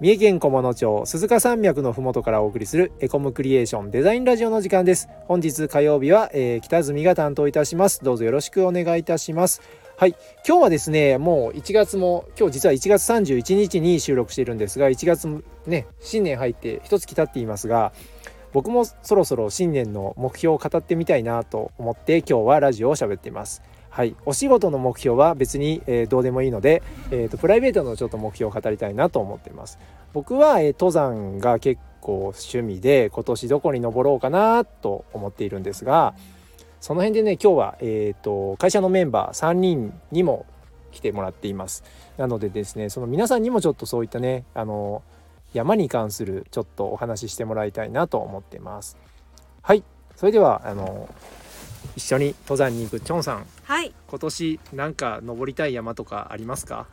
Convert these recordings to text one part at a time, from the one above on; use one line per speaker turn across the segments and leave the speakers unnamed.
三重県菰野町鈴鹿山脈のふもとからお送りするエコムクリエーションデザインラジオの時間です。本日火曜日は、えー、北住が担当いたします。どうぞよろしくお願いいたします。はい。今日はですねもう1月も今日実は1月31日に収録しているんですが1月ね新年入って一月経っていますが僕もそろそろ新年の目標を語ってみたいなと思って今日はラジオを喋っています。はい、お仕事の目標は別に、えー、どうでもいいので、えーと、プライベートのちょっと目標を語りたいなと思ってます。僕は、えー、登山が結構趣味で今年どこに登ろうかなと思っているんですがその辺でね今日は、えーと、会社のメンバー3人にも来てもらっています。なのでですねその皆さんにもちょっとそういったねあの山に関するちょっとお話ししてもらいたいなと思ってます。はい。それではあの一緒に登山に行くチョンさん。
はい。
今年なんか登りたい山とかありますか？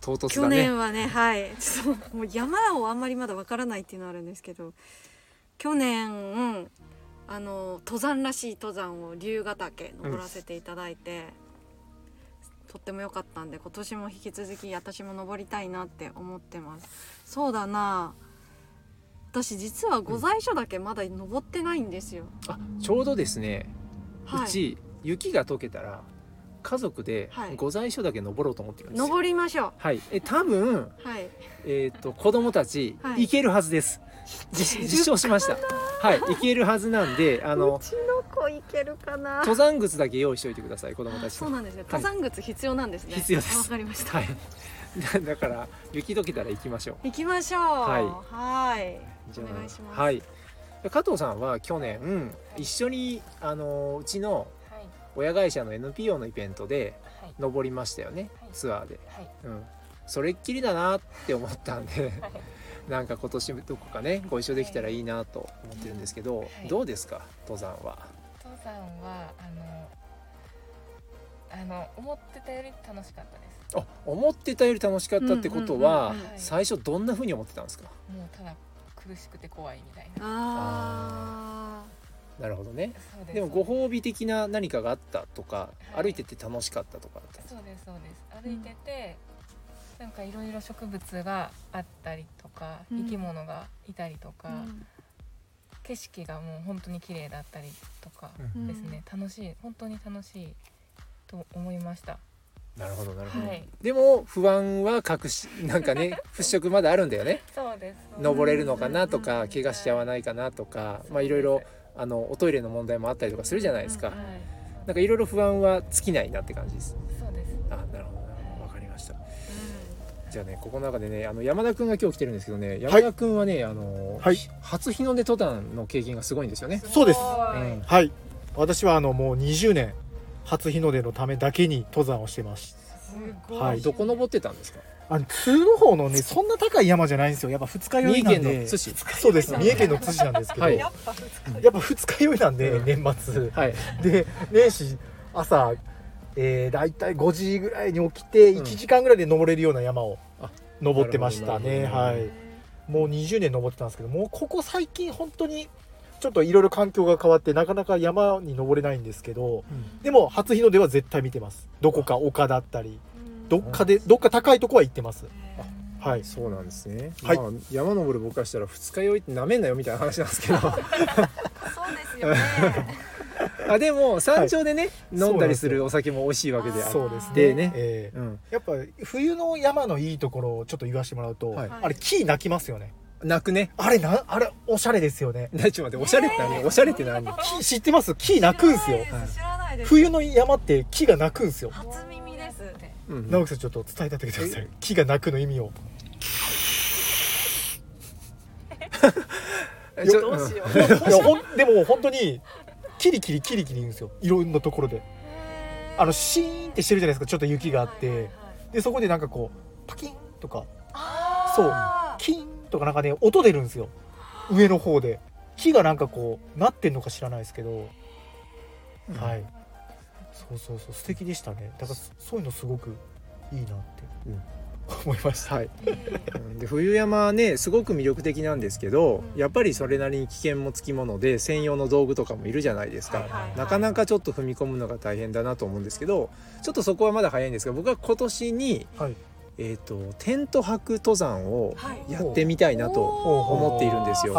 唐突だね。
去年はねはい。ちょっともう山をあんまりまだわからないっていうのはあるんですけど。去年、うん、あの登山らしい登山を龍ヶ岳登らせていただいて、うん、とっても良かったんで今年も引き続き私も登りたいなって思ってます。そうだな私実は御在所だけまだ登ってないんですよ、
あちょうどですね、はい、うち雪が溶けたら家族で御在所だけ登ろうと思ってるんですよ、
登りましょう。
はい。え多分、はい、えっ、ー、と子供たち、はい、行けるはずです。実実証しました。はい。行けるはずなんで
あのうちの子行けるかな。
登山靴だけ用意しておいてください子供たち。
そうなんですね登山靴必要なんですね、
必要です。
わかりました。
はい だから雪解けたら行きましょう。
行きましょう。
はい。
はい。じゃお願いします。
はい。加藤さんは去年、うん、一緒にあのうちの親会社の NPO のイベントで登りましたよね、はい、ツアーで、はい、うん、それっきりだなって思ったんで、はい、なんか今年どこかねご一緒できたらいいなと思ってるんですけど、どうですか登山は？
登山はあのあの思ってたより楽しかったです。
あ思ってたより楽しかったってことは、最初どんなふうに思ってたんですか？
もうただ苦しくて怖いみたいな。
あ
あなるほどね。でもご褒美的な何かがあったとか、はい、歩いてて楽しかったとか
そうですそうです。歩いてて、うん、なんかいろいろ植物があったりとか、うん、生き物がいたりとか、うん、景色がもう本当に綺麗だったりとかですね、楽しい本当に楽しいと思いました。
なるほどなるほど、はい、でも不安は隠しなんかね 払拭まだあるんだよね。
そうです
登れるのかなとか、怪我しちゃわないかなとか、まあいろいろあのおトイレの問題もあったりとかするじゃないですか、なんかいろいろ不安は尽きないなって感じです。
そうです。
あなるほどわかりました、じゃあねここの中でねあの山田君が今日来てるんですけどね山田君はね、あの、はい、初日の出登山の経験がすごいんですよね。
そうです、うん、はい。私はあのもう20年初日の出のためだけに登山をしてます。
はい、どこ登ってたんですか？
あの通の方のねそんな高い山じゃないんですよ。やっぱ二日酔いなんで。そうです。三重県の津市なんですけど、はい、やっぱ二日酔いなんで、年末、はい、で年始朝、えー、大体5時ぐらいに起きて1時間ぐらいで登れるような山を登ってましたね、はい。もう20年登ってたんですけどもうここ最近本当にちょっといろいろ環境が変わってなかなか山に登れないんですけど、うん、でも初日の出は絶対見てます。どこか丘だったり。どっかでどっか高いとこは行ってます。
はい、そうなんですね。はい、まあ、山登る僕からしたら二日酔いってなめんなよみたいな話なんですけど。そう
ですよね。
あでも山頂でね、はい、飲んだりするお酒も美味しいわけで
そうです。ね。ね、えーうん、やっぱ冬の山のいいところをちょっと言わせてもらうと、はい、あれ木鳴きますよね
泣くね。
あれなあれおしゃれですよね。
ちょっと待っておしゃれって何？おしゃれって何？
木知ってます？木鳴くんすよ。冬の山って木が鳴くんすよ。
初耳です
直樹さんちょっと伝えてあげてください。木が鳴くの意味を。
どうしよう。いや
ほんでも本当にキリキリキリキリ言うんですよ。いろんなところで。あのシーンってしてるじゃないですか。ちょっと雪があって、でそこでなんかこうパキンとか。そう。キンとかなんかね音出るんですよ。上の方で。木がなんかこうなってんのか知らないですけど、うん、はい。そうそうそう。素敵でしたね。だからそういうのすごくいいなって、うん、思いました、はい、
で冬山ねすごく魅力的なんですけどやっぱりそれなりに危険もつきもので専用の道具とかもいるじゃないですか、なかなかちょっと踏み込むのが大変だなと思うんですけどちょっとそこはまだ早いんですが僕は今年に、はいえーと、テント泊登山をやってみたいなと思っているんですよ。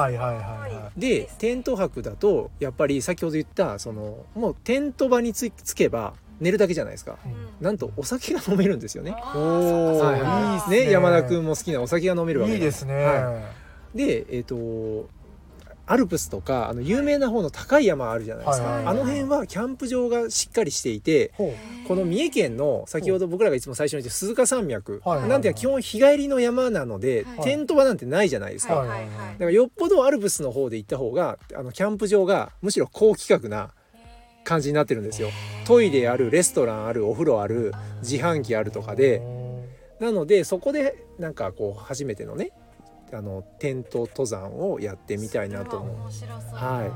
でテント泊だとやっぱり先ほど言ったそのもうテント場につけば寝るだけじゃないですか、うん、なんとお酒が飲めるんですよね。おはい、いい。ね山田君も好きなお酒が飲めるわけ
いいですね。
はい、でえっ、ー、とアルプスとかあの有名な方の高い山あるじゃないですか、はい、あの辺はキャンプ場がしっかりしていて、はい、この三重県の先ほど僕らがいつも最初に言った鈴鹿山脈、はい、なんていうか基本日帰りの山なので、テント場なんてないじゃないですか、だからよっぽどアルプスの方で行った方があのキャンプ場がむしろ高規格な感じになってるんですよ。トイレあるレストランあるお風呂ある自販機あるとかで。なのでそこでなんかこう初めてのねあのテント登山をやってみたいなと思う。は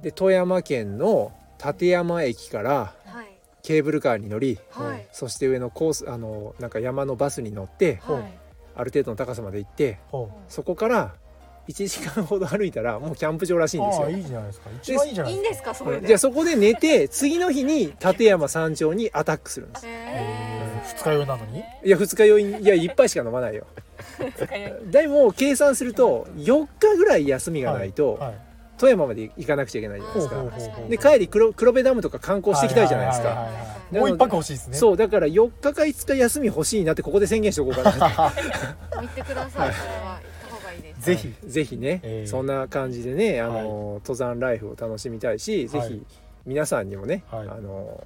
い、で富山県の立山駅からケーブルカーに乗り、はい、そして上のコースあのなんか山のバスに乗って、はい、ある程度の高さまで行って、そこから1時間ほど歩いたらもうキャンプ場らしいんですよ。
いいじゃないですか。一番いいじゃない
ですか。それ
じゃあそこで寝て次の日に立山山頂にアタックするんです。
二日酔いなのに？
いや二日酔いいや一杯しか飲まないよ。でも計算すると4日ぐらい休みがないと、富山まで行かなくちゃいけないじゃないですか。で帰り黒黒部ダムとか観光していきたいじゃないですか。
もう一泊欲しいですね。
そうだから4日か5日休み欲しいなってここで宣言しておこうかな。
言ってください。
ぜひぜひね、そんな感じでねあの、登山ライフを楽しみたいし、ぜひ皆さんにもね、あの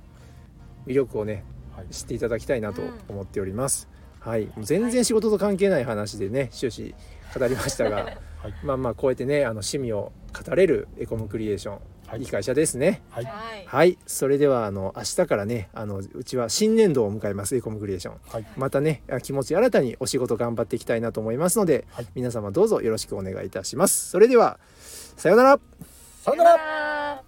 魅力をね、知っていただきたいなと思っております。はい、全然仕事と関係ない話でね終始語りましたが、はい、まあまあこうやってねあの趣味を語れるエコムクリエーション、はい、いい会社ですね。はい、はい、それではあの明日からねあのうちは新年度を迎えますエコムクリエーション、はい、またね気持ち新たにお仕事頑張っていきたいなと思いますので、はい、皆様どうぞよろしくお願いいたします。それではさようなら。
さようなら。